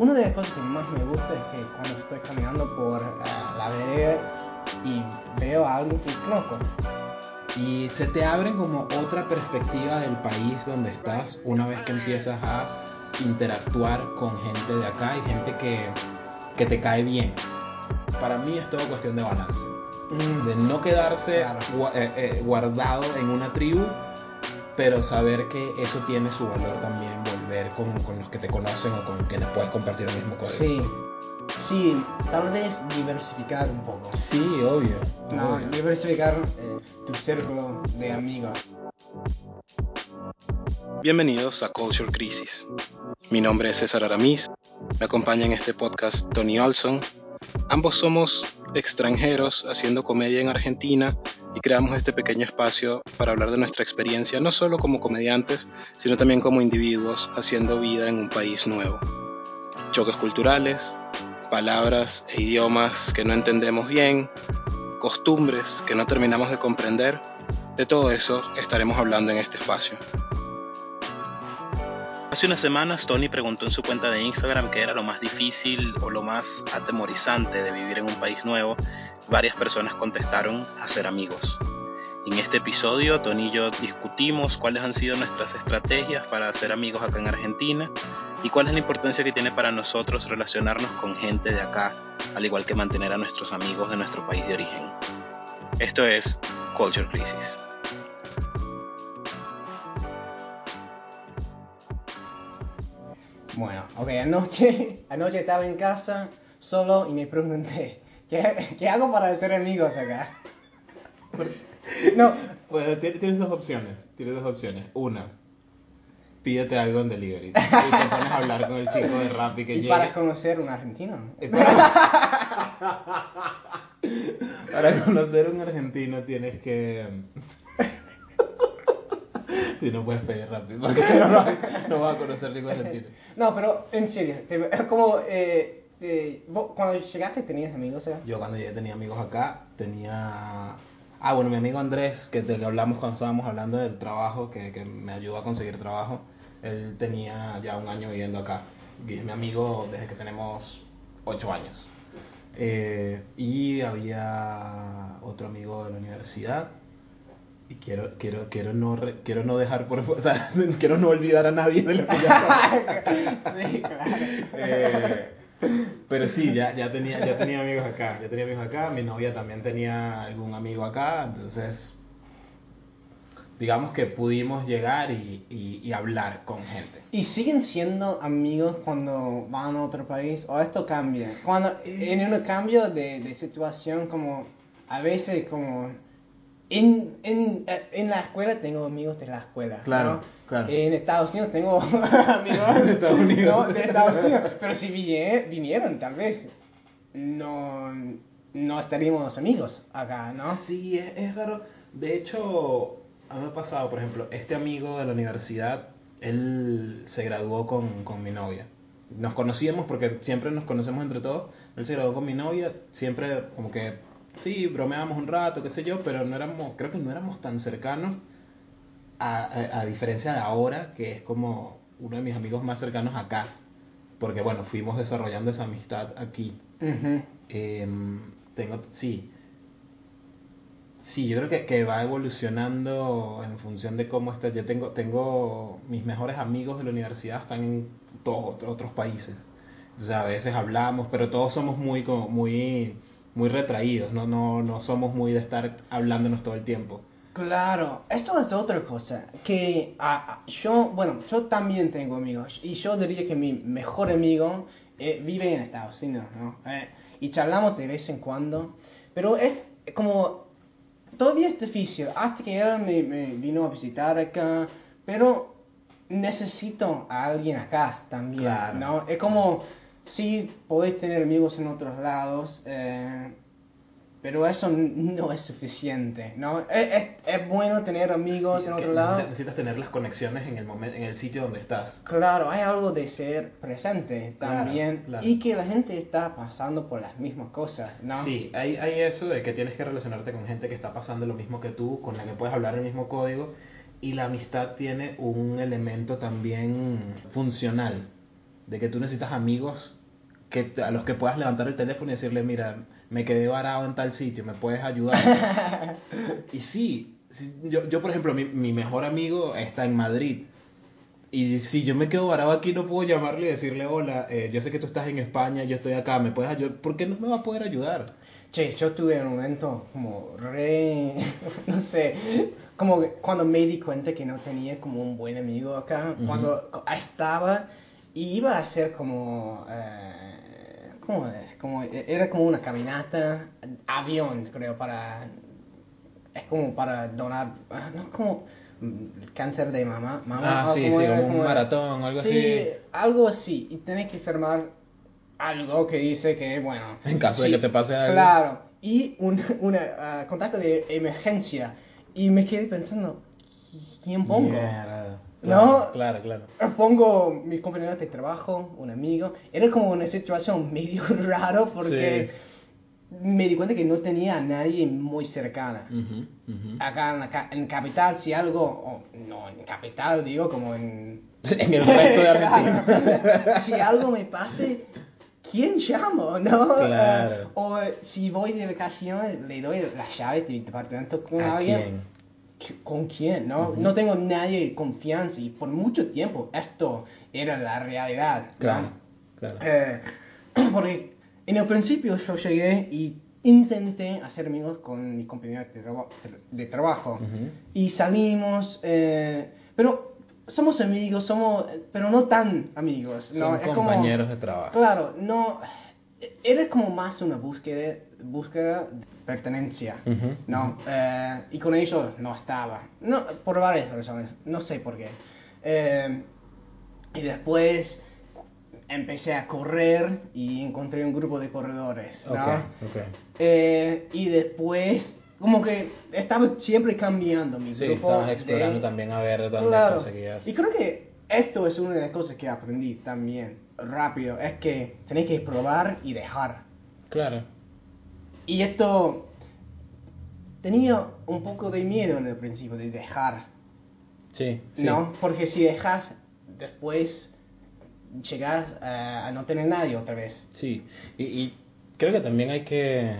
una de las cosas que más me gusta es que cuando estoy caminando por eh, la vereda y veo a alguien que conozco, Y se te abren como otra perspectiva del país donde estás una vez que empiezas a interactuar con gente de acá y gente que, que te cae bien. Para mí es todo cuestión de balance. mm, De no quedarse Claro. eh, eh, guardado en una tribu, pero saber que eso tiene su valor también, volver con, con los que te conocen o con quienes puedes compartir el mismo código. sí, sí, tal vez diversificar un poco. Sí, obvio. No, obvio. diversificar eh, tu círculo de amigos. Bienvenidos a Culture Crisis. Mi nombre es César Aramis, me acompaña en este podcast Tony Olson. Ambos somos extranjeros haciendo comedia en Argentina y creamos este pequeño espacio para hablar de nuestra experiencia no solo como comediantes, sino también como individuos haciendo vida en un país nuevo. Choques culturales, palabras e idiomas que no entendemos bien, costumbres que no terminamos de comprender, de todo eso estaremos hablando en este espacio. Hace unas semanas Tony preguntó en su cuenta de Instagram qué era lo más difícil o lo más atemorizante de vivir en un país nuevo. Varias personas contestaron hacer amigos. En este episodio Tony y yo discutimos cuáles han sido nuestras estrategias para hacer amigos acá en Argentina y cuál es la importancia que tiene para nosotros relacionarnos con gente de acá, al igual que mantener a nuestros amigos de nuestro país de origen. Esto es Culture Crisis. Bueno, ok, anoche, anoche estaba en casa solo y me pregunté, ¿qué, qué hago para hacer amigos acá? No, Bueno, ti- tienes dos opciones. Tienes dos opciones. Una, pídete algo en delivery. Y te pones a hablar con el chico de Rappi que y llega. para conocer un argentino. Para... para conocer un argentino tienes que. Si no puedes pedir rápido, porque no, no, no vas a conocer ningún argentino. No, pero en serio, te- como eh, eh, vos cuando llegaste tenías amigos acá. Yo cuando llegué tenía amigos acá, tenía... Ah, bueno, mi amigo Andrés, que te que hablamos cuando estábamos hablando del trabajo, que, que me ayudó a conseguir trabajo, él tenía ya un año viviendo acá. Y es mi amigo desde que tenemos ocho años. Eh, y había otro amigo de la universidad. Y quiero, quiero, quiero, no, re- quiero no dejar por o sea, quiero no olvidar a nadie de lo que ya sí, claro. eh, pero sí, ya, ya, tenía, ya tenía amigos acá, ya tenía amigos acá, mi novia también tenía algún amigo acá, entonces digamos que pudimos llegar y, y- y hablar con gente. ¿Y siguen siendo amigos cuando van a otro país? ¿O esto cambia? Cuando en un cambio de, de situación como a veces como en, en, eh, en la escuela tengo amigos de la escuela. Claro, ¿no? claro. En Estados Unidos tengo amigos De Estados Unidos. ¿no? de Estados Unidos. Pero si vinie- vinieron, tal vez no, no estaríamos amigos acá, ¿no? Sí, es, es raro. De hecho, a mí me ha pasado, por ejemplo, este amigo de la universidad, él se graduó con, con mi novia. Nos conocíamos porque siempre nos conocemos entre todos. Él se graduó con mi novia, siempre como que, sí, bromeábamos un rato, qué sé yo, pero no éramos, creo que no éramos tan cercanos, a, a- a diferencia de ahora, que es como uno de mis amigos más cercanos acá. Porque bueno, fuimos desarrollando esa amistad aquí. Em, tengo, sí. Sí, yo creo que, que va evolucionando en función de cómo está. Yo tengo, tengo mis mejores amigos de la universidad están en todos otro- otros países. O sea, a veces hablamos, pero todos somos muy, como muy, muy retraídos. No, no, no somos muy de estar hablándonos todo el tiempo. Claro, esto es otra cosa, que ah, yo, bueno, yo también tengo amigos y yo diría que mi mejor amigo eh, vive en Estados Unidos, ¿no? Eh, y charlamos de vez en cuando, pero es como, todavía es difícil, hasta que él me, me vino a visitar acá, pero necesito a alguien acá también, Claro. ¿no? Es como, sí, podéis tener amigos en otros lados, eh, pero eso no es suficiente, ¿no? Es, es, es bueno tener amigos Sí, en otro lado. necesitas, tener las conexiones en el momento, en el sitio donde estás. Claro, hay algo de ser presente Claro, también claro. y que la gente está pasando por las mismas cosas, ¿no? Sí, hay, hay eso de que tienes que relacionarte con gente que está pasando lo mismo que tú, con la que puedes hablar el mismo código, y la amistad tiene un elemento también funcional. de que tú necesitas amigos que a los que puedas levantar el teléfono y decirle, mira, me quedé varado en tal sitio, me puedes ayudar. y sí, yo, yo por ejemplo, mi, mi mejor amigo está en Madrid. Y si yo me quedo varado aquí, no puedo llamarle y decirle, hola, eh, yo sé que tú estás en España, yo estoy acá, ¿me puedes ayudar? ¿Por qué no me va a poder ayudar? Che, yo tuve un momento como re, no sé, como cuando me di cuenta que no tenía como un buen amigo acá, Ujú. cuando co- estaba y iba a hacer como, eh, ¿cómo es? Como, era como una caminata, avión creo, para, es como para donar, ah, no es como mm, cáncer de mama, mama Ah, sí, como sí, era, como un era. maratón o algo Sí, así. algo así, y tenés que firmar algo que dice que, bueno, En caso de sí, que te pase algo. Claro, y un una, ah, contacto de emergencia. Y me quedé pensando, ¿quién pongo? No. Claro, claro. Pongo mis compañeros de trabajo, un amigo. Era como una situación medio raro porque me di cuenta que no tenía a nadie muy cercana. Ujú, ujú. Acá en, la en capital, si algo, no en capital, digo, como en En el resto de Argentina. Claro. si algo me pase, ¿quién llamo? ¿No? Claro. O si voy de vacaciones, le doy las llaves de mi departamento con ¿A alguien. quién? ¿Con quién? ¿no? No tengo nadie de confianza y por mucho tiempo esto era la realidad. ¿no? Claro, claro. Eh, porque en el principio yo llegué y intenté hacer amigos con mis compañeros de, traba- de trabajo. Y salimos, eh, pero somos amigos, somos, pero no tan amigos. ¿no? Son Es como- compañeros de trabajo. Claro, no, era como más una búsqueda, búsqueda pertenencia, Ujú, ¿no? ujú. Eh, y con ellos no estaba, no, por varias razones, no sé por qué. Eh, y después empecé a correr y encontré un grupo de corredores, ¿no? Ok, ok. Eh, y después, como que estaba siempre cambiando mi Sí, grupo. estabas explorando de- también a ver dónde Claro. conseguías. Y creo que esto es una de las cosas que aprendí también rápido, es que tenés que probar y dejar. Claro. Y esto tenía un poco de miedo en el principio de dejar, Sí, sí. ¿no? Porque si dejas, después llegas a, a no tener nadie otra vez. Sí, y, y creo que también hay que,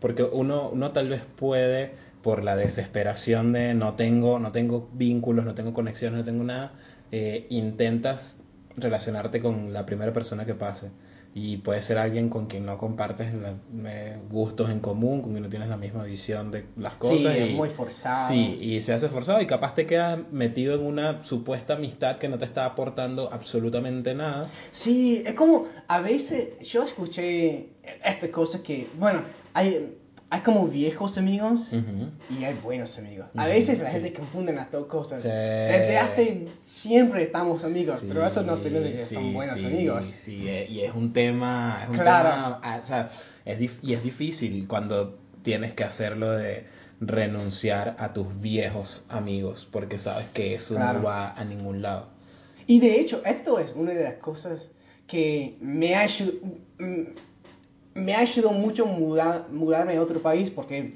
porque uno, uno tal vez puede, por la desesperación de no tengo, no tengo vínculos, no tengo conexiones, no tengo nada, eh, intentas relacionarte con la primera persona que pase. Y puede ser alguien con quien no compartes la- eh, gustos en común, con quien no tienes la misma visión de las cosas. Sí, es y- muy forzado. Sí, y se hace forzado y capaz te quedas metido en una supuesta amistad que no te está aportando absolutamente nada. Sí, es como a veces yo escuché esta cosa que, bueno, hay, hay como viejos amigos Ujú. y hay buenos amigos. A Ujú, veces la sí. gente confunde las dos cosas. Sí. Desde hace siempre estamos amigos, Sí, pero eso no significa que son buenos amigos. Sí, eh, y es un tema, es un Claro. tema, ah, o sea, es y es difícil cuando tienes que hacerlo de renunciar a tus viejos amigos, porque sabes que eso Claro. no va a ningún lado. Y de hecho, esto es una de las cosas que me ha ayudado, me ha ayudado mucho mudar, mudarme a otro país porque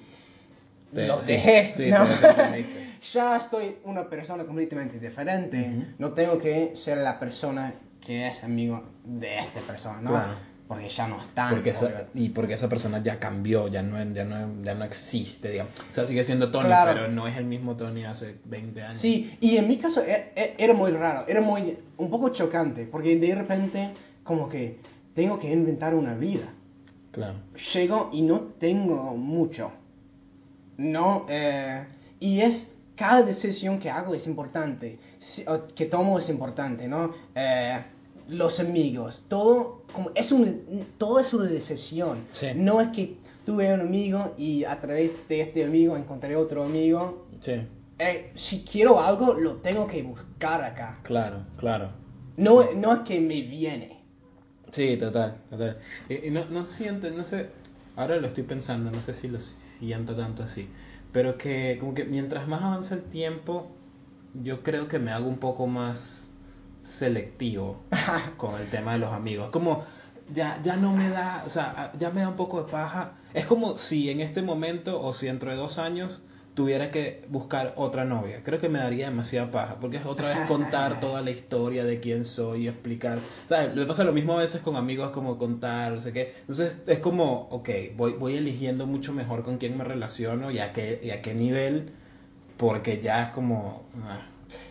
Te- sí, dejé. sí, ¿no? te ya estoy una persona completamente diferente. Ujú. No tengo que ser la persona que es amigo de esta persona, ¿no? Claro. Porque ya no están. Porque esa, y porque esa persona ya cambió, ya no, ya no, ya no existe, digamos. O sea, sigue siendo Tony, Claro. pero no es el mismo Tony hace 20 años. Sí, y en mi caso e- e- era muy raro, era muy, un poco chocante, porque de repente como que tengo que inventar una vida. Claro. Llego y no tengo mucho. No, eh, y es cada decisión que hago es importante, que tomo es importante, ¿no? Eh, los amigos, todo como es un, todo es una decisión. Sí. No es que tuve un amigo y a través de este amigo encontré otro amigo. Sí, Eh, si quiero algo, lo tengo que buscar acá. claro, claro. No, no es que me viene. Sí, total, total. Y, y no, no siento, no sé, ahora lo estoy pensando, no sé si lo siento tanto así, pero que como que mientras más avanza el tiempo, yo creo que me hago un poco más selectivo con el tema de los amigos. Como ya, ya no me da, o sea, ya me da un poco de paja. Es como si en este momento o si dentro de dos años tuviera que buscar otra novia. Creo que me daría demasiada paja, porque es otra vez contar toda la historia de quién soy y explicar. ¿Sabes? Me pasa lo mismo a veces con amigos, como contar, no sé qué. Entonces es como, ok, voy, voy eligiendo mucho mejor con quién me relaciono y a qué, y a qué nivel, porque ya es como... ah,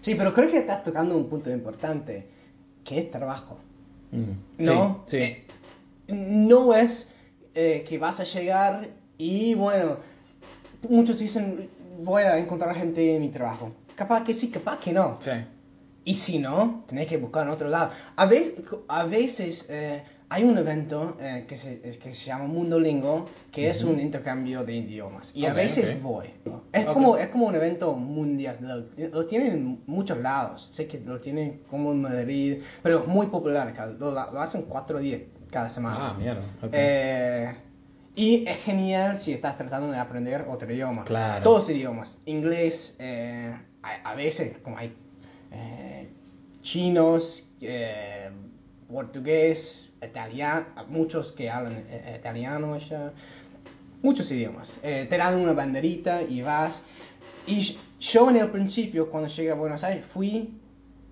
Sí, pero creo que estás tocando un punto importante, que es trabajo. mm, No, Sí, sí. eh, no es eh, que vas a llegar y bueno, muchos dicen voy a encontrar gente en mi trabajo. Capaz que sí, capaz que no. sí. Y si no, tenés que buscar en otro lado. A veces, a veces eh, hay un evento eh, que, se, que se llama Mundo Lingo, que es Ujú. un intercambio de idiomas. Y a Ok, veces ok. voy. ¿no? Es, Ok. como, es como un evento mundial. Lo, lo tienen en muchos lados. Sé que lo tienen como en Madrid, pero es muy popular. Lo, lo hacen cuatro días cada semana. Ah, mierda. Eh, y es genial si estás tratando de aprender otro idioma. Claro. Todos idiomas. Inglés, eh, a, a veces, como hay eh, chinos, eh, portugués, italiano, muchos que hablan eh, italiano ya. Muchos idiomas. Eh, te dan una banderita y vas. Y yo en el principio, cuando llegué a Buenos Aires, fui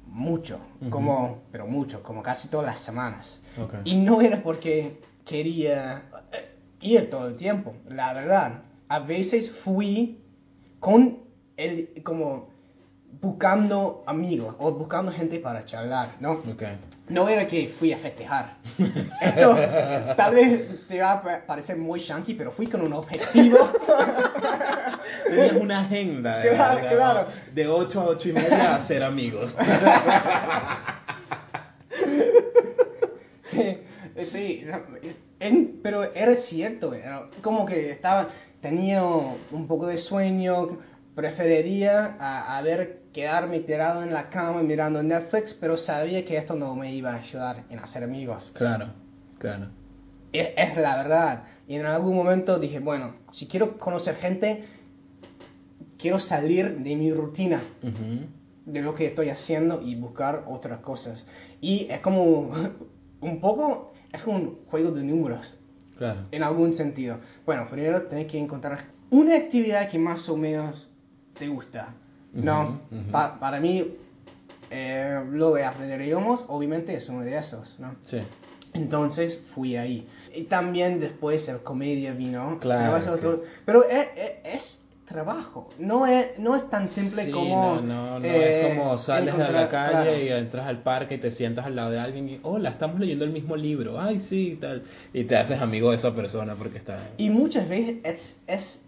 mucho, Ujú. como, pero mucho, como casi todas las semanas. Ok. Y no era porque quería eh, ir todo el tiempo, la verdad. A veces fui con el, como buscando amigos o buscando gente para charlar, ¿no? Ok. No era que fui a festejar. Esto tal vez te va a pa- parecer muy shanky, pero fui con un objetivo. Tenías una agenda de, Claro, de- claro. de 8 a 8 y media a ser amigos. Sí, sí, en- pero era cierto, era como que estaba, tenía un poco de sueño, preferiría a, haber quedarme tirado en la cama mirando Netflix, pero sabía que esto no me iba a ayudar en hacer amigos. Claro, claro. Es, es la verdad. Y en algún momento dije, bueno, si quiero conocer gente, quiero salir de mi rutina Ujú. de lo que estoy haciendo y buscar otras cosas. Y es como un poco, es un juego de números, Claro. en algún sentido. Bueno, primero tenés que encontrar una actividad que más o menos te gusta. No, Ujú, ujú. Pa- para mí, eh, lo de aprender idiomas, obviamente es uno de esos, ¿no? Sí. Entonces fui ahí. Y también después el comedia vino. Claro, Pero, es, otro- pero es, es- es trabajo. No es, no es tan simple Sí, como. no, no, no eh, es como sales a la calle claro. y entras al parque y te sientas al lado de alguien y, hola, estamos leyendo el mismo libro, ay, sí, tal. Y te haces amigo de esa persona porque está... Y muchas veces es, es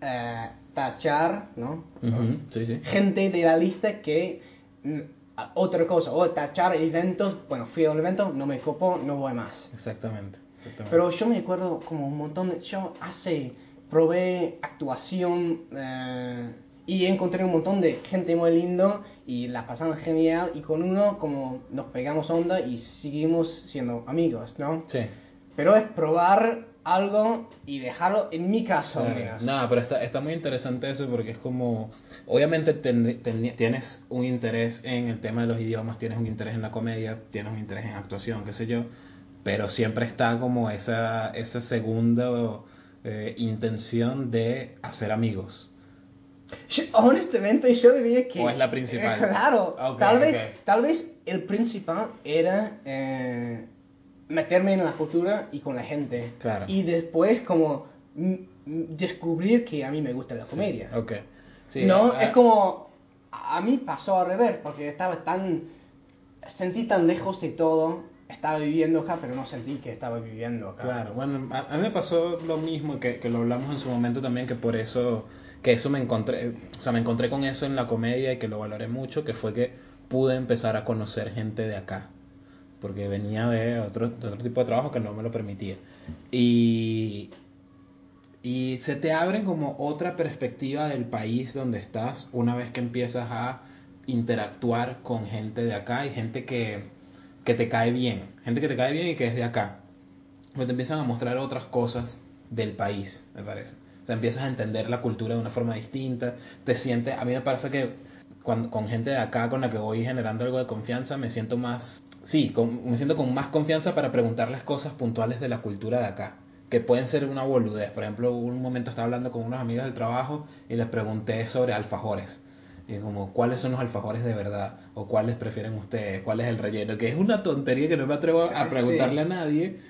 eh, tachar, ¿no? Ujú, Sí, sí. Gente de la lista que. mm, a- otra cosa, o tachar eventos. Bueno, fui al evento, no me copó, no voy más. Exactamente, exactamente. Pero yo me acuerdo como un montón de... Yo hace... Probé actuación eh, y encontré un montón de gente muy lindo y la pasamos genial y con uno como nos pegamos onda y seguimos siendo amigos, ¿no? Sí. Pero es probar algo y dejarlo, en mi caso Claro. Nada, pero está, está muy interesante eso porque es como, obviamente ten- ten- tienes un interés en el tema de los idiomas, tienes un interés en la comedia, tienes un interés en actuación, qué sé yo, pero siempre está como esa, esa segunda eh, intención de hacer amigos. Yo- honestamente yo diría que... ¿O es la principal? Eh, claro, tal, vez, tal vez el principal era eh, meterme en la cultura y con la gente. Claro. Y después como descubrir que a mí me gusta la comedia. Ok. Sí, no, ah, es como... A mí pasó al revés, porque estaba tan... Sentí tan lejos de todo. Estaba viviendo acá, pero no sentí que estaba viviendo acá. Claro, bueno, a, mí me pasó lo mismo que, que lo hablamos en su momento también, que por eso, que eso me encontré, o sea, me encontré con eso en la comedia y que lo valoré mucho, que fue que pude empezar a conocer gente de acá, porque venía de otro, otro tipo de trabajo que no me lo permitía. Y, y se te abren como otra perspectiva del país donde estás una vez que empiezas a interactuar con gente de acá y gente que, que te cae bien, gente que te cae bien y que es de acá. Pues te empiezan a mostrar otras cosas del país, me parece. O sea, empiezas a entender la cultura de una forma distinta, te sientes, a mí me parece que cuando, con gente de acá con la que voy generando algo de confianza, me siento más, sí, me siento con más confianza para preguntarles cosas puntuales de la cultura de acá. que pueden ser una boludez. Por ejemplo, un momento estaba hablando con unos amigos del trabajo y les pregunté sobre alfajores. Y como, ¿cuáles son los alfajores de verdad? ¿O cuáles prefieren ustedes? ¿Cuál es el relleno? Que es una tontería que no me atrevo a preguntarle a nadie.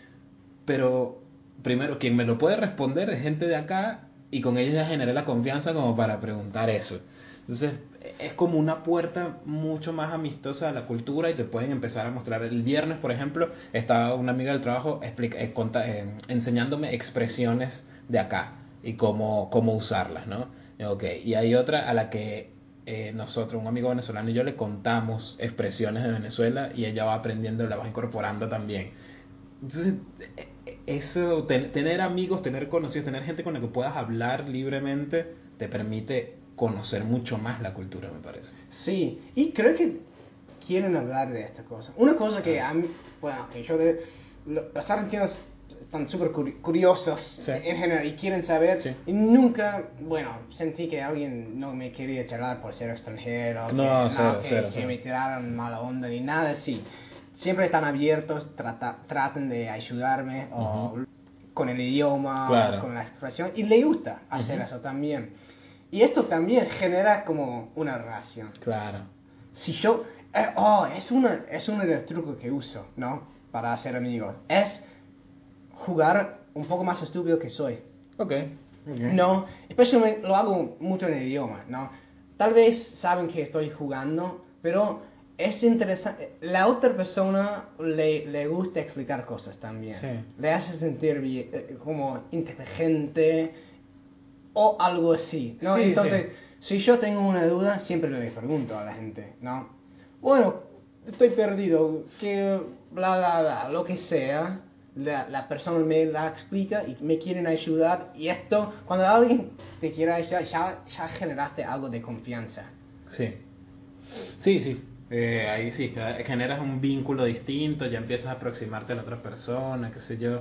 Pero, primero, quien me lo puede responder es gente de acá y con ellos ya generé la confianza como para preguntar eso. Entonces, es como una puerta mucho más amistosa a la cultura y te pueden empezar a mostrar. El viernes, por ejemplo, estaba una amiga del trabajo explica- eh, conta- eh, enseñándome expresiones de acá y cómo, cómo usarlas, ¿no? Ok, y hay otra a la que eh, nosotros, un amigo venezolano y yo le contamos expresiones de Venezuela y ella va aprendiendo, la va incorporando también. Entonces, eh, eso, ten- tener amigos, tener conocidos, tener gente con la que puedas hablar libremente, te permite conocer mucho más la cultura, me parece. Sí, y creo que quieren hablar de esta cosa. Una cosa que a mí, bueno, que yo de, lo- los argentinos están súper curi- curiosos Sí. en general y quieren saber. Sí. Y nunca, bueno, sentí que alguien no me quería charlar por ser extranjero. No, que, cero, que, cero, que cero. me tiraron mala onda ni nada así. Siempre están abiertos, trata, traten de ayudarme o Ujú. con el idioma, Claro. con la expresión. Y le gusta hacer Ujú. eso también. Y esto también genera como una relación. Claro. Si yo... eh, oh, es, una, es uno de los trucos que uso, ¿no? Para hacer amigos. Es jugar un poco más estúpido que soy. Ok. No, especialmente lo hago mucho en el idioma, ¿no? Tal vez saben que estoy jugando, pero es interesante. La otra persona le, le gusta explicar cosas también. Sí. Le hace sentir bien, eh, como inteligente o algo así, ¿no? Sí, Entonces, si yo tengo una duda, siempre le pregunto a la gente, ¿no? Bueno, estoy perdido, que bla, bla, bla, lo que sea. La, la persona me la explica y me quieren ayudar. Y esto, cuando alguien te quiere ayudar, ya, ya generaste algo de confianza. Sí. Sí, sí. Eh, ahí sí, generas un vínculo distinto, ya empiezas a aproximarte a la otra persona, qué sé yo.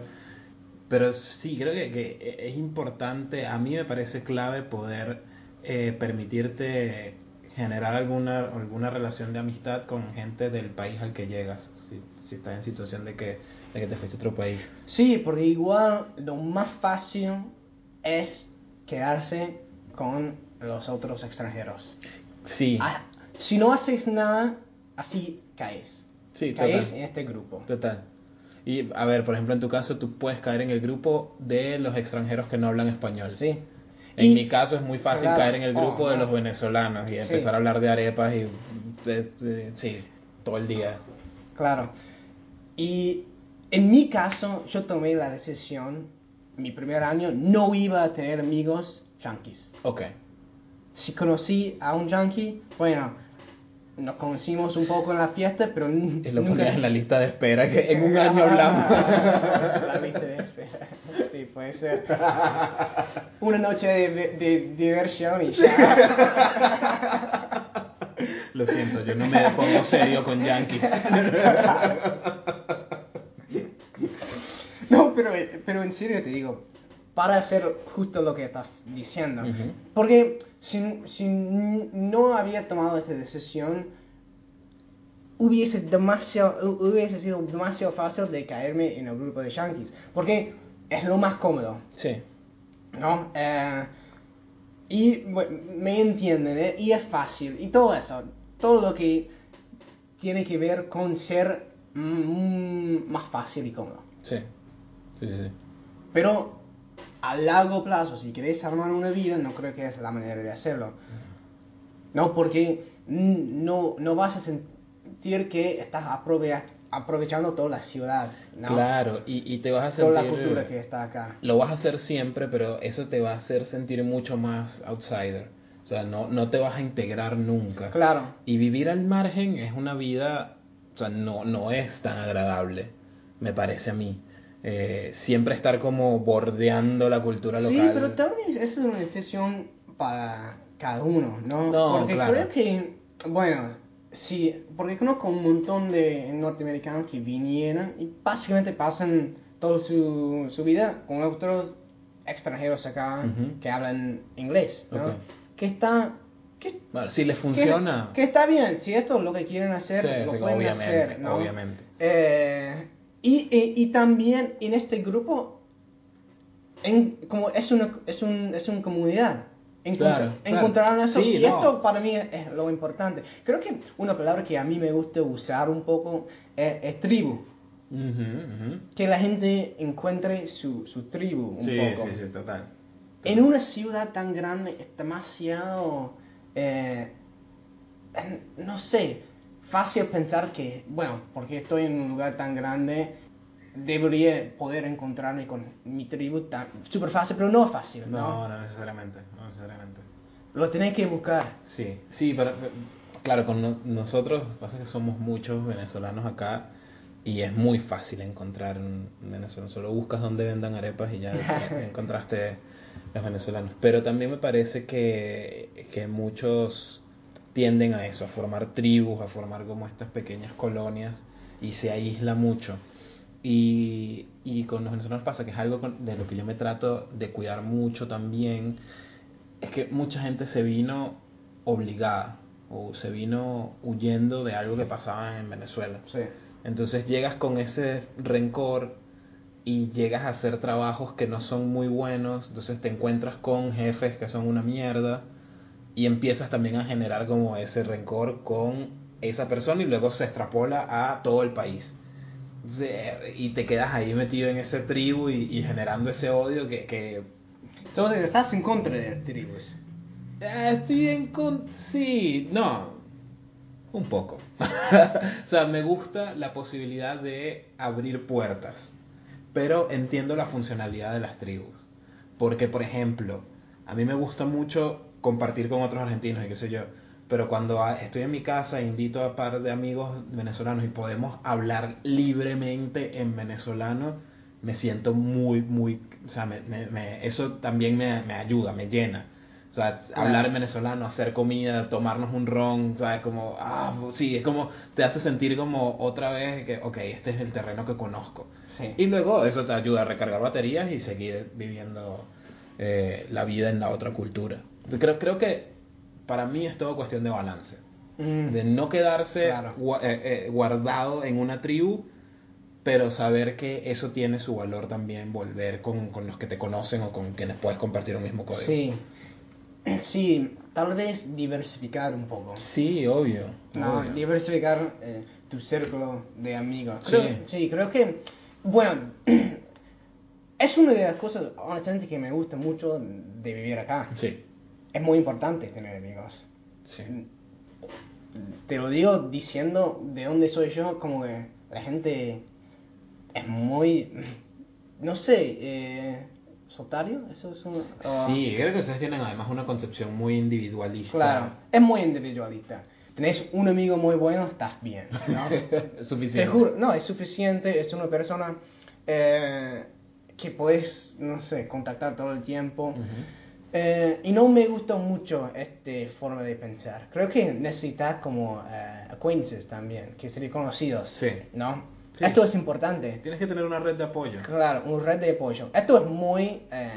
Pero sí, creo que, que es importante, a mí me parece clave poder eh, permitirte generar alguna, alguna relación de amistad con gente del país al que llegas, si, si estás en situación de que, de que te fuiste a otro país. Sí, porque igual lo más fácil es quedarse con los otros extranjeros. Sí, Ah, si no haces nada, así caes. sí, caes total. en este grupo. Total. Y a ver, por ejemplo, en tu caso, tú puedes caer en el grupo de los extranjeros que no hablan español. Sí. En Y- mi caso es muy fácil Claro. caer en el grupo Oh, de los venezolanos y Sí. empezar a hablar de arepas y de- de- sí, todo el día. Claro. Y en mi caso, yo tomé la decisión, mi primer año, no iba a tener amigos yanquis. Ok. Si conocí a un yankee, bueno, nos conocimos un poco en la fiesta, pero Y lo nunca... ponías en la lista de espera que en un año hablamos. la lista de espera. Puede ser. Una noche de, de- de diversión y ya. Lo siento, yo no me pongo serio con Yankees. No, pero, pero en serio te digo, para hacer justo lo que estás diciendo. Ujú. Porque si, si no había tomado esta decisión, hubiese, demasiado, hubiese sido demasiado fácil de caerme en el grupo de Yankees. Porque es lo más cómodo, Sí, ¿no? Eh, y bueno, me entienden, ¿eh? Y es fácil. Y todo eso, todo lo que tiene que ver con ser mm, más fácil y cómodo. sí, sí, sí. Pero a largo plazo, si querés armar una vida, no creo que es la manera de hacerlo. No, porque no, no vas a sentir que estás aprove- aprovechando toda la ciudad, ¿no? Claro, y, y te vas a Toda sentir... la cultura que está acá. Lo vas a hacer siempre, pero eso te va a hacer sentir mucho más outsider. O sea, no, no te vas a integrar nunca. Claro. Y vivir al margen es una vida, o sea, no, no es tan agradable, me parece a mí. Eh, siempre estar como bordeando la cultura Sí, local. pero tal vez es una decisión para cada uno, ¿no? No, porque claro. creo que, bueno, sí, porque conozco un montón de norteamericanos que vinieron y básicamente pasan toda su, su vida con otros extranjeros acá que hablan inglés, ¿no? Que está... Que, Bueno, si les que- funciona. Que, está bien, si esto es lo que quieren hacer, Sí, lo sí, pueden obviamente, hacer, ¿no? obviamente. Eh, y, y, y también en este grupo en, como es una, es un, es una comunidad. Encont- Claro, claro. encontraron eso Sí, y no. esto para mí es, es lo importante. Creo que una palabra que a mí me gusta usar un poco es, es tribu. Que la gente encuentre su, su tribu un Sí, poco. sí, sí, total. En una ciudad tan grande es demasiado, eh, no sé, fácil pensar que, bueno, porque estoy en un lugar tan grande, debería poder encontrarme con mi tribu tan súper fácil, pero no es fácil, ¿no? No, no necesariamente, no necesariamente. Lo tenés que buscar. Sí, sí, pero, pero, claro, con no- nosotros pasa que somos muchos venezolanos acá y es muy fácil encontrar un venezolano. Solo buscas donde vendan arepas y ya encontraste los venezolanos. Pero también me parece que, que muchos tienden a eso, a formar tribus, a formar como estas pequeñas colonias y se aísla mucho. Y, y con los venezolanos pasa que es algo con- de lo que yo me trato de cuidar mucho también. Es que mucha gente se vino obligada o se vino huyendo de algo que pasaba en Venezuela. Sí. Entonces llegas con ese rencor y llegas a hacer trabajos que no son muy buenos, entonces te encuentras con jefes que son una mierda y empiezas también a generar como ese rencor con esa persona y luego se extrapola a todo el país. Y te quedas ahí metido en ese tribu y, y generando ese odio que, que Entonces, estás en contra de tribus. eh, estoy en con... Sí, no. Un poco. o sea, me gusta la posibilidad de abrir puertas. Pero entiendo la funcionalidad de las tribus. Porque, por ejemplo, a mí me gusta mucho compartir con otros argentinos y qué sé yo. Pero cuando a- estoy en mi casa invito a un par de amigos venezolanos y podemos hablar libremente en venezolano, me siento muy, muy... O sea, me- me- me- eso también me, me ayuda, me llena. O sea, hablar en venezolano, hacer comida, tomarnos un ron, ¿sabes? Como, ah, sí, es como, te hace sentir como otra vez que, ok, este es el terreno que conozco. Sí. Y luego eso te ayuda a recargar baterías y seguir viviendo eh, la vida en la otra cultura. Entonces, creo, creo que para mí es todo cuestión de balance. Mm. De no quedarse Claro. gua- eh, eh, guardado en una tribu, pero saber que eso tiene su valor también, volver con, con los que te conocen o con quienes puedes compartir un mismo código. Sí. Sí, tal vez diversificar un poco. Sí, obvio. No, obvio. diversificar eh, tu círculo de amigos. Creo- Sí. sí, creo que, bueno, es una de las cosas, honestamente, que me gusta mucho de vivir acá. Sí, Es muy importante tener amigos. sí. Te lo digo diciendo de dónde soy yo, como que la gente es muy, no sé, eh, soltario, eso es un... Sí, creo que ustedes tienen además una concepción muy individualista. Claro, es muy individualista. Tenés un amigo muy bueno, estás bien, ¿no? Suficiente. Te juro, no, es suficiente, es una persona eh, que puedes, no sé, contactar todo el tiempo. Eh, y no me gusta mucho esta forma de pensar. Creo que necesitas como eh, acquaintances también, que serían conocidos, Sí. ¿no? Sí. Esto es importante. Tienes que tener una red de apoyo. Claro, un red de apoyo. Esto es muy eh,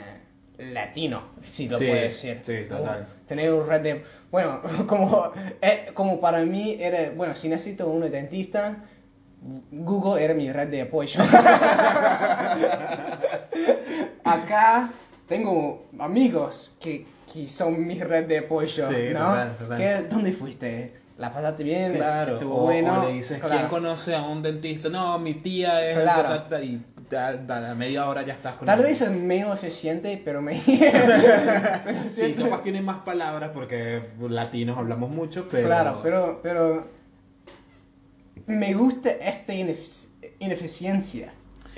latino, si lo Sí, puedo decir. sí, total. Tener un red de... Bueno, como, eh, como para mí era... Bueno, si necesito un dentista, Google era mi red de apoyo. Acá tengo amigos que, que son mi red de apoyo, Sí, ¿no? total, total. ¿Qué- ¿Dónde fuiste? ¿La pasaste bien? Claro, ¿Estuvo o, bueno? o le dices, Claro. ¿quién conoce a un dentista? No, mi tía es... Claro. ta, ta, y a la media hora ya estás con Tal vez es menos eficiente, pero me... pero Sí, siempre- capaz tienen más palabras porque latinos hablamos mucho, pero... Claro, pero, pero me gusta esta inefic- ineficiencia.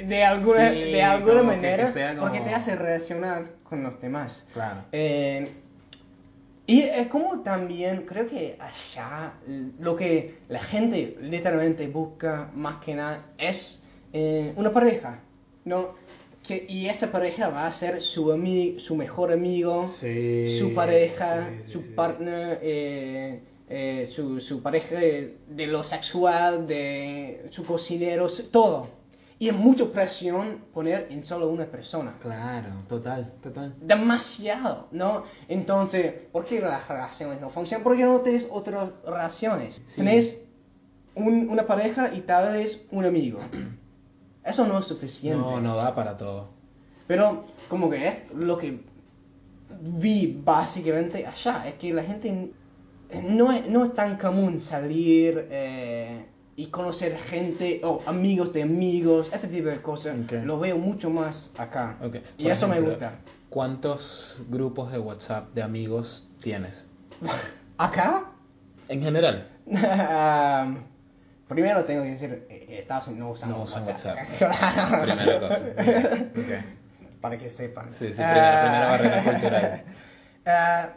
De alguna, Sí, de alguna manera, que sea como- porque te hace relacionar con los demás. Claro. Eh, y es como también, creo que allá lo que la gente literalmente busca más que nada es eh, una pareja, ¿no? Que, y esta pareja va a ser su, ami- su mejor amigo, Sí, su pareja, sí, su partner, eh, eh, su, su pareja de, de lo sexual, de su cocinero, todo. Y es mucha presión poner en solo una persona Claro, total, total. demasiado, ¿no? Entonces, ¿por qué las relaciones no funcionan? Porque no tienes otras relaciones. Sí. Tenés un- una pareja y tal vez un amigo. Eso no es suficiente. No, no da para todo. Pero como que es lo que vi básicamente allá, es que la gente no es, no es tan común salir eh, y conocer gente o amigos de amigos, este tipo de cosas. Ok. Lo veo mucho más acá. Ok. Y Por eso me ejemplo, gusta. ¿Cuántos grupos de WhatsApp de amigos tienes? ¿Acá? En general. Um, primero tengo que decir, eh, Estados Unidos no usan No usan WhatsApp. Primera cosa. Ok. Para que sepan. Sí, sí, primera- Ah, primera barrera cultural. ah,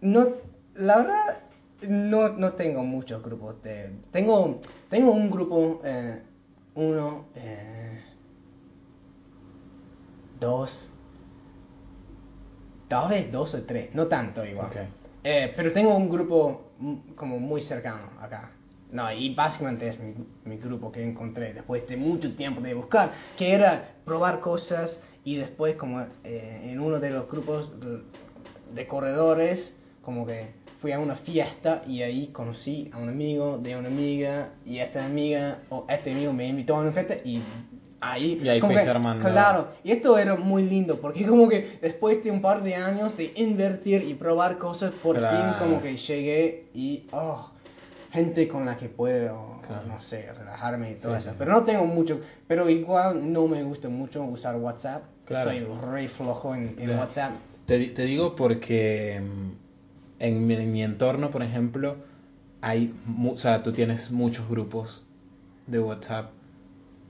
no, la verdad, no, no tengo muchos grupos de... Tengo, tengo un grupo, eh, uno, eh, dos, tal vez dos o tres, no tanto igual. Eh, pero tengo un grupo como muy cercano acá. No, y básicamente es mi, mi grupo que encontré después de mucho tiempo de buscar, que era probar cosas y después como eh, en uno de los grupos de corredores, como que fui a una fiesta y ahí conocí a un amigo de una amiga y esta amiga o este amigo me invitó a una fiesta y ahí, Y ahí como que-. Claro, y esto era muy lindo porque como que después de un par de años de invertir y probar cosas, por Claro. fin como que llegué y, oh, gente con la que puedo, Claro. no sé, relajarme y todo Sí, eso. sí, sí. Pero no tengo mucho, pero igual no me gusta mucho usar WhatsApp. Claro. Estoy re flojo en, en. WhatsApp. Te, te digo porque mm, en mi, en mi entorno, por ejemplo, hay, o sea, tú tienes muchos grupos de WhatsApp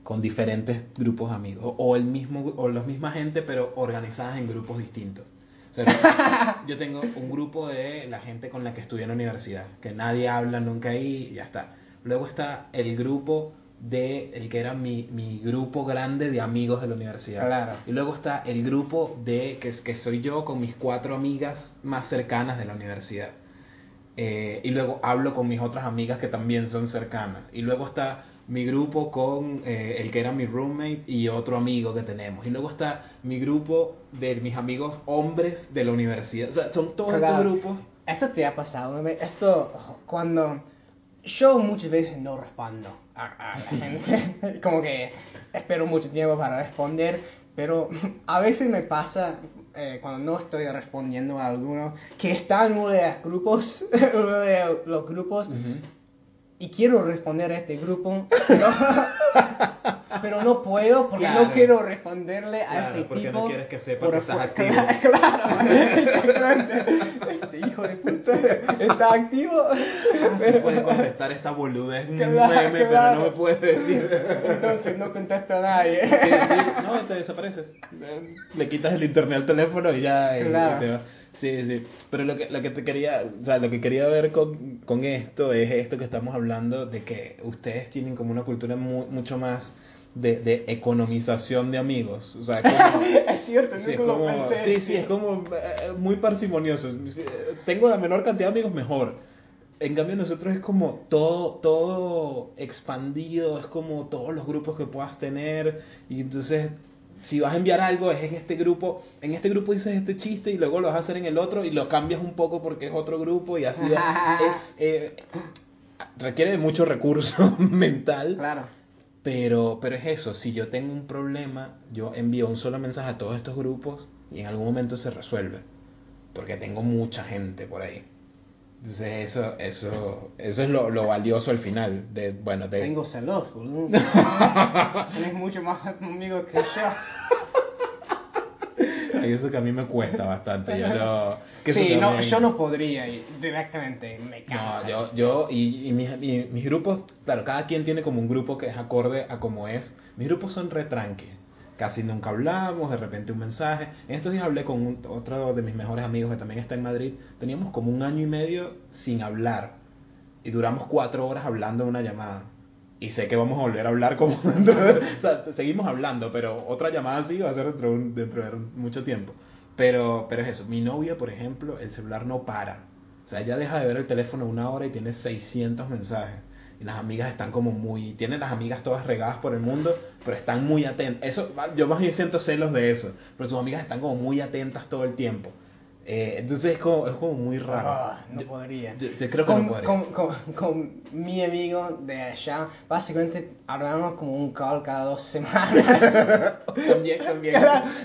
con diferentes grupos de amigos o, o el mismo o la misma gente pero organizadas en grupos distintos. O sea, yo tengo un grupo de la gente con la que estudié en la universidad, que nadie habla nunca ahí y ya está. Luego está el grupo de el que era mi, mi grupo grande de amigos de la universidad. Claro. Y luego está el grupo de que, que soy yo con mis cuatro amigas más cercanas de la universidad. Eh, y luego hablo con mis otras amigas que también son cercanas. Y luego está mi grupo con eh, el que era mi roommate y otro amigo que tenemos. Y luego está mi grupo de mis amigos hombres de la universidad. O sea, son todos Claro. estos grupos. Esto te ha pasado, esto cuando yo muchas veces no respondo a, a la gente, como que espero mucho tiempo para responder, pero a veces me pasa eh, cuando no estoy respondiendo a alguno que está en uno de los grupos, uno de los grupos y quiero responder a este grupo, pero no puedo porque Claro. no quiero responderle a Claro, este porque tipo. no quieres que sepa que estás activo. Claro. Este hijo de puta está activo. Se puede contestar esta boludez, un meme, pero no me puedes decir. Entonces no contesto a nadie. Sí, sí, no, te desapareces. Le quitas el internet al teléfono y ya y- y Claro. te vas. Sí, sí. Pero lo que, lo que te quería, o sea, lo que quería ver con, con esto es esto que estamos hablando de que ustedes tienen como una cultura mu- mucho más de, de economización de amigos. O sea, como, Es cierto, Sí, es lo como, pensé. sí, sí, es como eh, muy parsimonioso. Eh, Tengo la menor cantidad de amigos, mejor. En cambio nosotros es como todo, todo expandido, es como todos los grupos que puedas tener. Y entonces, si vas a enviar algo, es en este grupo. En este grupo dices este chiste y luego lo vas a hacer en el otro y lo cambias un poco porque es otro grupo y así es, eh, requiere de mucho recurso mental. Claro. Pero, pero es eso, si yo tengo un problema, yo envío un solo mensaje a todos estos grupos y en algún momento se resuelve. Porque tengo mucha gente por ahí. Entonces eso, eso, eso es lo, lo valioso al final. De, bueno, de, Tengo celos, boludo. Tienes mucho más amigos que yo. y eso que a mí me cuesta bastante. Yo lo, que Sí, no, yo no podría ir directamente, me No, cansa. yo, yo y, y mis, y mis grupos, claro, cada quien tiene como un grupo que es acorde a como es. Mis grupos son retranques. Casi nunca hablamos, de repente un mensaje. En estos días hablé con un- otro de mis mejores amigos que también está en Madrid. Teníamos como un año y medio sin hablar. Y duramos cuatro horas hablando en una llamada. Y sé que vamos a volver a hablar como dentro de... O sea, seguimos hablando, pero otra llamada sí va a ser dentro de, dentro de mucho tiempo. Pero, pero es eso. Mi novia, por ejemplo, el celular no para. O sea, ella deja de ver el teléfono una hora y tiene 600 mensajes. Y las amigas están como muy... Tienen las amigas todas regadas por el mundo, pero están muy atentas. Eso, yo más bien siento celos de eso. Pero sus amigas están como muy atentas todo el tiempo. Eh, entonces es como, es como muy raro. Ah, no Yo- podría. yo- yo creo que con, no podría. con, con, con mi amigo de allá, básicamente hablamos como un call cada dos semanas. También, también.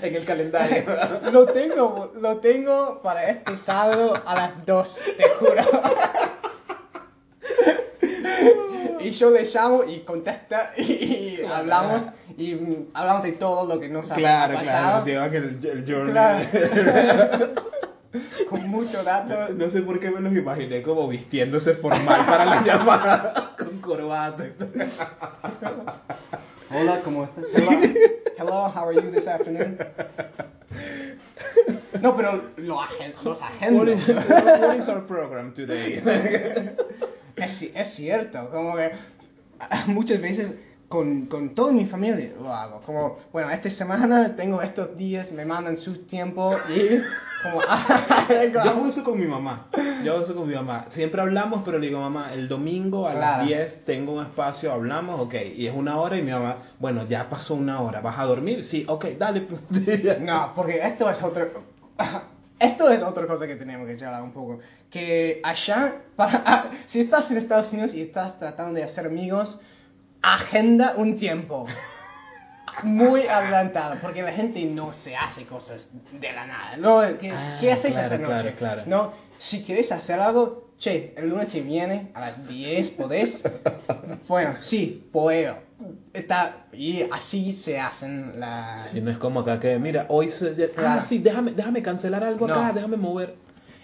en el calendario. lo tengo, lo tengo para este sábado a las 2, te juro. y yo le llamo y contesta y, y Claro. hablamos y hablamos de todo lo que nos ha claro, pasado. claro. Llevan el, el journal. Claro. Con mucho dato. No sé por qué me los imaginé como vistiéndose formal para la llamada con corbata. Hola, ¿cómo estás? Hello, hello, how are you this afternoon? No, pero lo agen- los agendo. What is, what is our program today? Es cierto, como que ah, muchas veces con, con toda mi familia lo hago. Como, bueno, esta semana tengo estos días, me mandan su tiempo y como... ah, Yo hago eso con mi mamá. Yo hago eso con mi mamá. Siempre hablamos, pero le digo, mamá, el domingo a Claro. las 10 tengo un espacio, hablamos, ok. Y es una hora y mi mamá, bueno, ya pasó una hora, ¿vas a dormir? Sí, ok, dale. No, porque esto es otra... Esto es otra cosa que tenemos que charlar un poco. Que allá, para, si estás en Estados Unidos y estás tratando de hacer amigos, agenda un tiempo. Muy adelantado, porque la gente no se hace cosas de la nada. ¿no? ¿Qué, Ah, qué haces claro, esta noche? claro, claro. No, si quieres hacer algo, che, el lunes que viene a las 10 podés. bueno, sí, puedo. Está, y así se hacen las... Si no es como acá que, mira, hoy se... Ah, Claro. sí, déjame, déjame cancelar algo acá, No. déjame mover.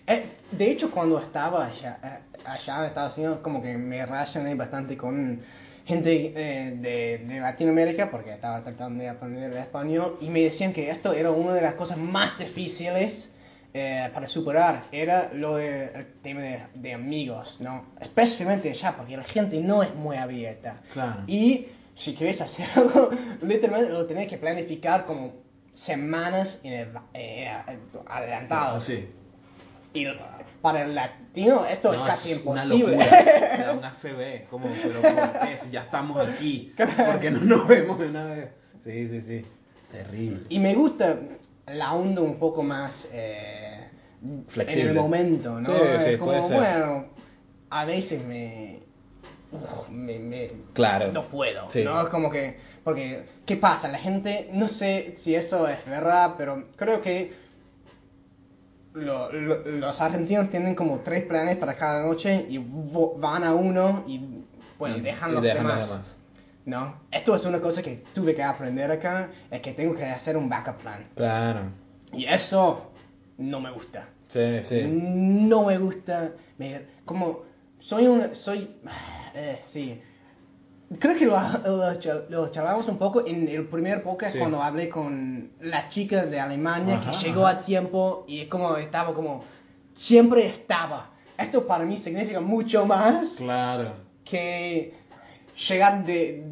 Eh, de hecho, cuando estaba allá, eh, allá en Estados Unidos, como que me relacioné bastante con gente eh, de, de Latinoamérica, porque estaba tratando de aprender el español, y me decían que esto era una de las cosas más difíciles eh, para superar, era lo del tema de, de amigos, ¿no? Especialmente allá, porque la gente no es muy abierta. Claro. Y si quieres hacer algo, literalmente lo tenés que planificar como semanas en el, eh, adelantado. Así. Y para el latino esto No, es casi es una imposible. locura. Me da un ACV, como, pero ¿por qué? Si ya estamos aquí, ¿por qué no nos vemos de una vez? Sí, sí, sí. Terrible. y me gusta la onda un poco más eh, Flexible. en el momento, ¿no? Sí, Es sí, como, puede ser. bueno, a veces me, uf, me, me- Claro. no puedo, Sí. ¿no? Como que, porque, ¿qué pasa? La gente, no sé si eso es verdad, pero creo que lo- lo- los argentinos tienen como tres planes para cada noche y vo- van a uno y, bueno, Y- dejan y los dejan los demás. demás. No, esto es una cosa que tuve que aprender acá, es que tengo que hacer un backup plan. Claro. Y eso no me gusta. Sí, sí. No me gusta. Me, como soy un soy eh, sí. Creo que lo, lo, lo charlamos un poco en el primer podcast Sí. cuando hablé con la chica de Alemania Ajá, que llegó ajá. a tiempo y es como estaba como siempre estaba. Esto para mí significa mucho más Claro. que llegar de,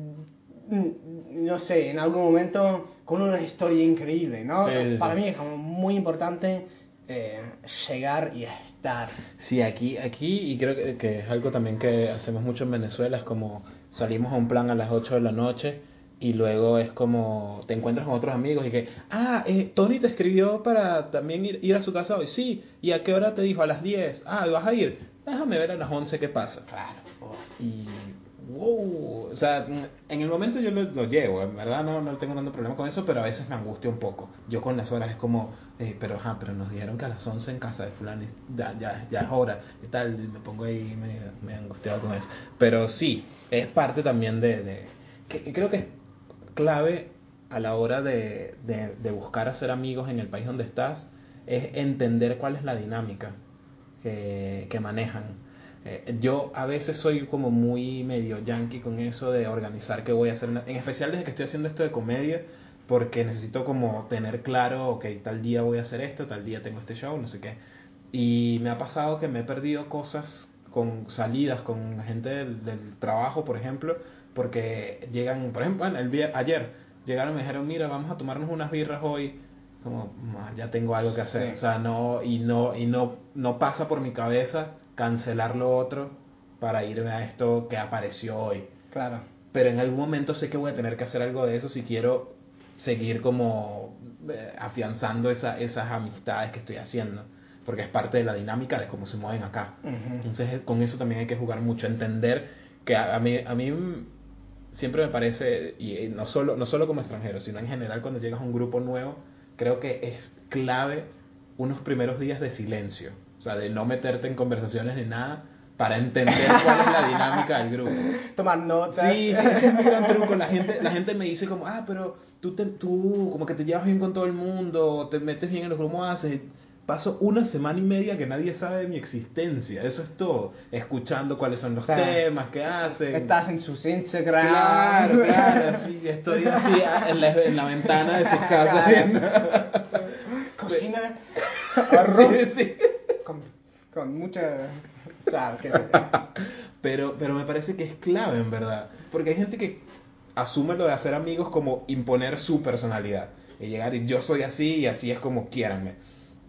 no sé, en algún momento con una historia increíble, ¿no? Sí, sí, Para mí es como muy importante eh, llegar y estar. Sí, aquí, aquí, y creo que, que es algo también que hacemos mucho en Venezuela, es como salimos a un plan a las 8 de la noche y luego es como te encuentras con otros amigos y que, ah, eh, Tony te escribió para también ir, ir a su casa hoy, sí, ¿y a qué hora te dijo? A las 10, ah, ¿vas a ir? Déjame ver a las 11 qué pasa. Claro. oh. Y, wow, o sea, en el momento yo lo, lo llevo, en verdad no, no tengo tanto problema con eso, pero a veces me angustia un poco. Yo con las horas es como, eh, pero ajá, pero nos dijeron que a las 11 en casa de fulano, ya, ya, ya es hora, y tal, me pongo ahí me, me angustiado con eso. Pero sí, es parte también de, de que, que creo que es clave a la hora de, de, de buscar hacer amigos en el país donde estás, es entender cuál es la dinámica que, que manejan. Eh, yo a veces soy como muy medio yankee con eso de organizar qué voy a hacer, en especial desde que estoy haciendo esto de comedia, porque necesito como tener claro, ok, tal día voy a hacer esto, tal día tengo este show, no sé qué. Y me ha pasado que me he perdido cosas con salidas con gente del, del trabajo, por ejemplo, porque llegan, por ejemplo, bueno, el vier- ayer llegaron y me dijeron, mira, vamos a tomarnos unas birras hoy, como "Ma, ya tengo algo que hacer, Sí. o sea, no y no y no no pasa por mi cabeza cancelar lo otro para irme a esto que apareció hoy. Claro. Pero en algún momento sé que voy a tener que hacer algo de eso si quiero seguir como eh, afianzando esa- esas amistades que estoy haciendo. porque es parte de la dinámica de cómo se mueven acá. Entonces, con eso también hay que jugar mucho, entender que a, a mí, a mí siempre me parece, y y no solo, no solo como extranjero, sino en general cuando llegas a un grupo nuevo, creo que es clave unos primeros días de silencio, o sea, de no meterte en conversaciones ni nada para entender cuál es la dinámica del grupo. Tomar notas. Sí, sí, ese es mi gran truco. La gente, la gente me dice como, ah, pero tú, te- tú como que te llevas bien con todo el mundo, te metes bien en los grupos, haces. Paso una semana y media que nadie sabe de mi existencia. Eso es todo. Escuchando cuáles son los temas que hacen. Estás en sus Instagram. Claro, claro, sí, estoy así en la, en la ventana de sus casas. Cocina arroz Sí, sí. Con, mucha sal. qué. Pero, pero me parece que es clave, en verdad. Porque hay gente que asume lo de hacer amigos como imponer su personalidad. Y llegar y yo soy así y así es como quieranme.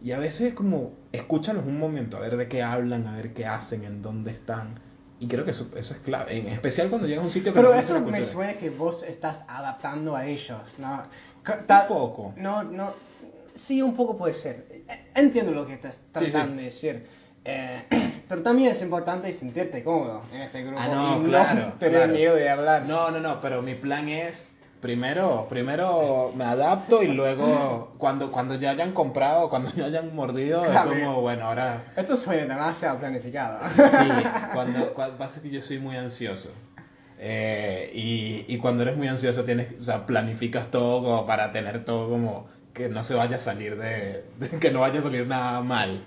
Y a veces es como, escúchalos un momento, a ver de qué hablan, a ver qué hacen, en dónde están. Y creo que eso, eso es clave. En especial cuando llegas a un sitio que Pero no eso me suena que vos estás adaptando a ellos, ¿no? Un poco. No, no. Sí, un poco puede ser. Eh, Entiendo lo que estás Sí, tratando sí. de decir. Eh, pero también es importante sentirte cómodo en este grupo. Ah, no, y claro, tener claro. miedo de hablar. No, no, no, pero mi plan es primero, primero me adapto y luego cuando, cuando ya hayan comprado, cuando ya hayan mordido, es Claro. como, bueno, ahora Esto suena demasiado planificado. sí, cuando, cuando pasa que yo soy muy ansioso. Eh, y, y cuando eres muy ansioso tienes, o sea, planificas todo como para tener todo como que no se vaya a salir de, de- que no vaya a salir nada mal.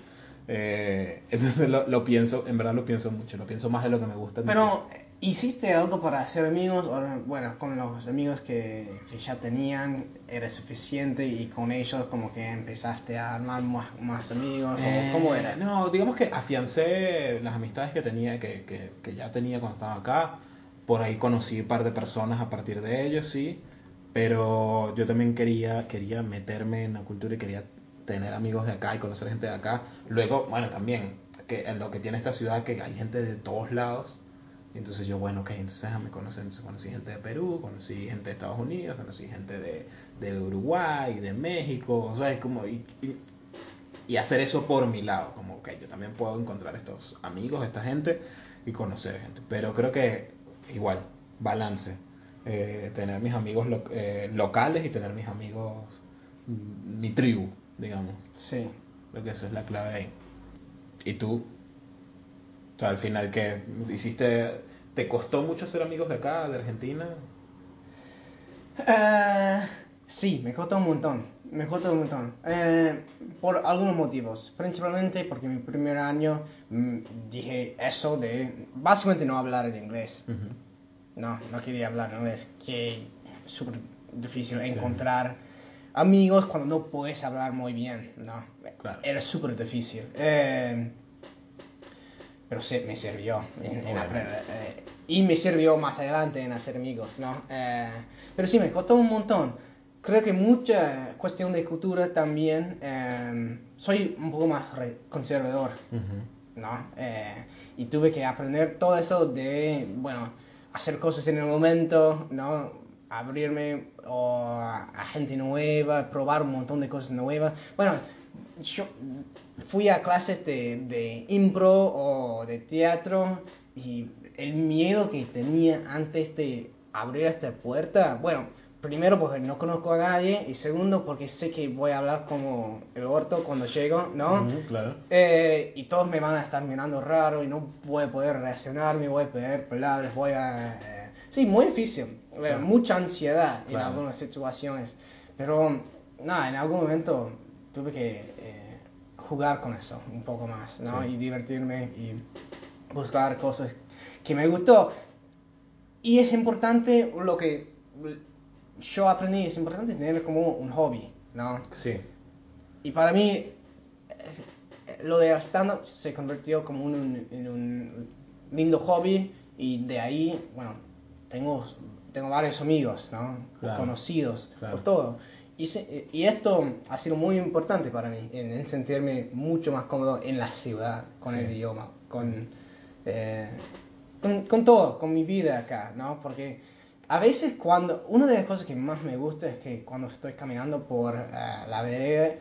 Eh, entonces lo, lo pienso, en verdad lo pienso mucho, lo pienso más de lo que me gusta. Pero, ¿hiciste algo para hacer amigos? O, bueno, con los amigos que, que ya tenían, ¿era suficiente? Y con ellos como que empezaste a armar más, más amigos. Eh, ¿O ¿Cómo era? No, digamos que afiancé las amistades que tenía, que, que, que ya tenía cuando estaba acá. Por ahí conocí un par de personas a partir de ellos, sí. Pero yo también quería, quería meterme en la cultura y quería tener amigos de acá y conocer gente de acá. Luego, bueno, también, que en lo que tiene esta ciudad, que hay gente de todos lados. Entonces yo, bueno, ok, entonces déjame conocer. Entonces conocí gente de Perú, conocí gente de Estados Unidos, conocí gente de, de Uruguay, de México, o sea, es como... y- y- y hacer eso por mi lado, como, ok, yo también puedo encontrar estos amigos, esta gente y conocer gente. Pero creo que igual, balance. Eh, tener mis amigos lo- eh, locales y tener mis amigos, mi tribu, digamos. Sí. Creo que esa es la clave ahí. ¿Y tú? O sea, al final, que hiciste? ¿Te costó mucho ser amigos de acá, de Argentina? Eh, sí, me costó un montón. Me costó un montón. Eh, por algunos motivos. Principalmente porque mi primer año mm, dije eso de básicamente no hablar en inglés. Ujú. No, no quería hablar inglés. Que es súper difícil Sí. Amigos cuando no puedes hablar muy bien. No, Claro. era súper difícil. Eh, pero sí, me sirvió en, en aprender. eh, y me sirvió más adelante en hacer amigos, ¿no? Eh, pero sí, me costó un montón. Creo que mucha cuestión de cultura también. soy un poco más conservador. ¿no? Y tuve que aprender todo eso de, bueno, hacer cosas en el momento, ¿no? Abrirme o a, gente nueva, probar un montón de cosas nuevas. Bueno, yo fui a clases de, de impro o de teatro y el miedo que tenía antes de abrir esta puerta, bueno, primero porque no conozco a nadie y segundo porque sé que voy a hablar como el orto cuando llego, ¿no? Claro. Eh, y todos me van a estar mirando raro y no voy a poder reaccionar, me voy a perder palabras, voy a... eh, sí, muy difícil, mucha ansiedad en Claro. algunas situaciones, pero nada, en algún momento tuve que eh, jugar con eso un poco más, ¿no? Sí. Y divertirme y buscar cosas que me gustó. Y es importante lo que yo aprendí, es importante tener como un hobby, ¿no? Sí. Y para mí, lo de stand-up se convirtió como un- en un lindo hobby y de ahí, bueno, tengo, tengo varios amigos, ¿no? Claro. Conocidos, Claro. por todo. Y, se- y esto ha sido muy importante para mí, en, en sentirme mucho más cómodo en la ciudad, con Sí. el idioma, con, eh, con, con todo, con mi vida acá, ¿no? Porque a veces cuando, una de las cosas que más me gusta es que cuando estoy caminando por eh, la vereda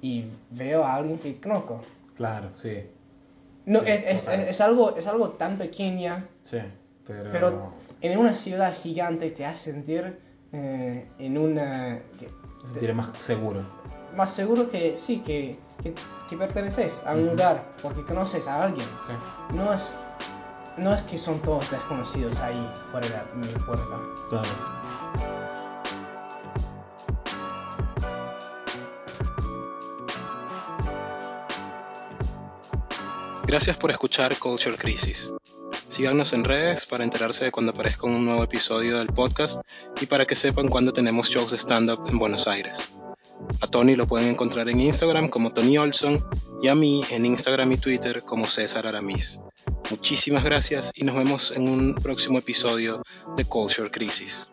y veo a alguien que conozco, Claro, sí. No, Sí, es, es- es algo, es algo tan pequeña, Sí, pero... pero en una ciudad gigante te hace sentir eh, en una... que- se sentiré más seguro. más seguro que sí, que, que, que perteneces a un Ujú. lugar, porque conoces a alguien. Sí, No es, no es que son todos desconocidos ahí fuera de mi puerta. claro. Gracias por escuchar Culture Crisis. Síganos en redes para enterarse de cuando aparezca un nuevo episodio del podcast y para que sepan cuándo tenemos shows de stand-up en Buenos Aires. A Tony lo pueden encontrar en Instagram como Tony Olson y a mí en Instagram y Twitter como César Aramis. Muchísimas gracias y nos vemos en un próximo episodio de Culture Crisis.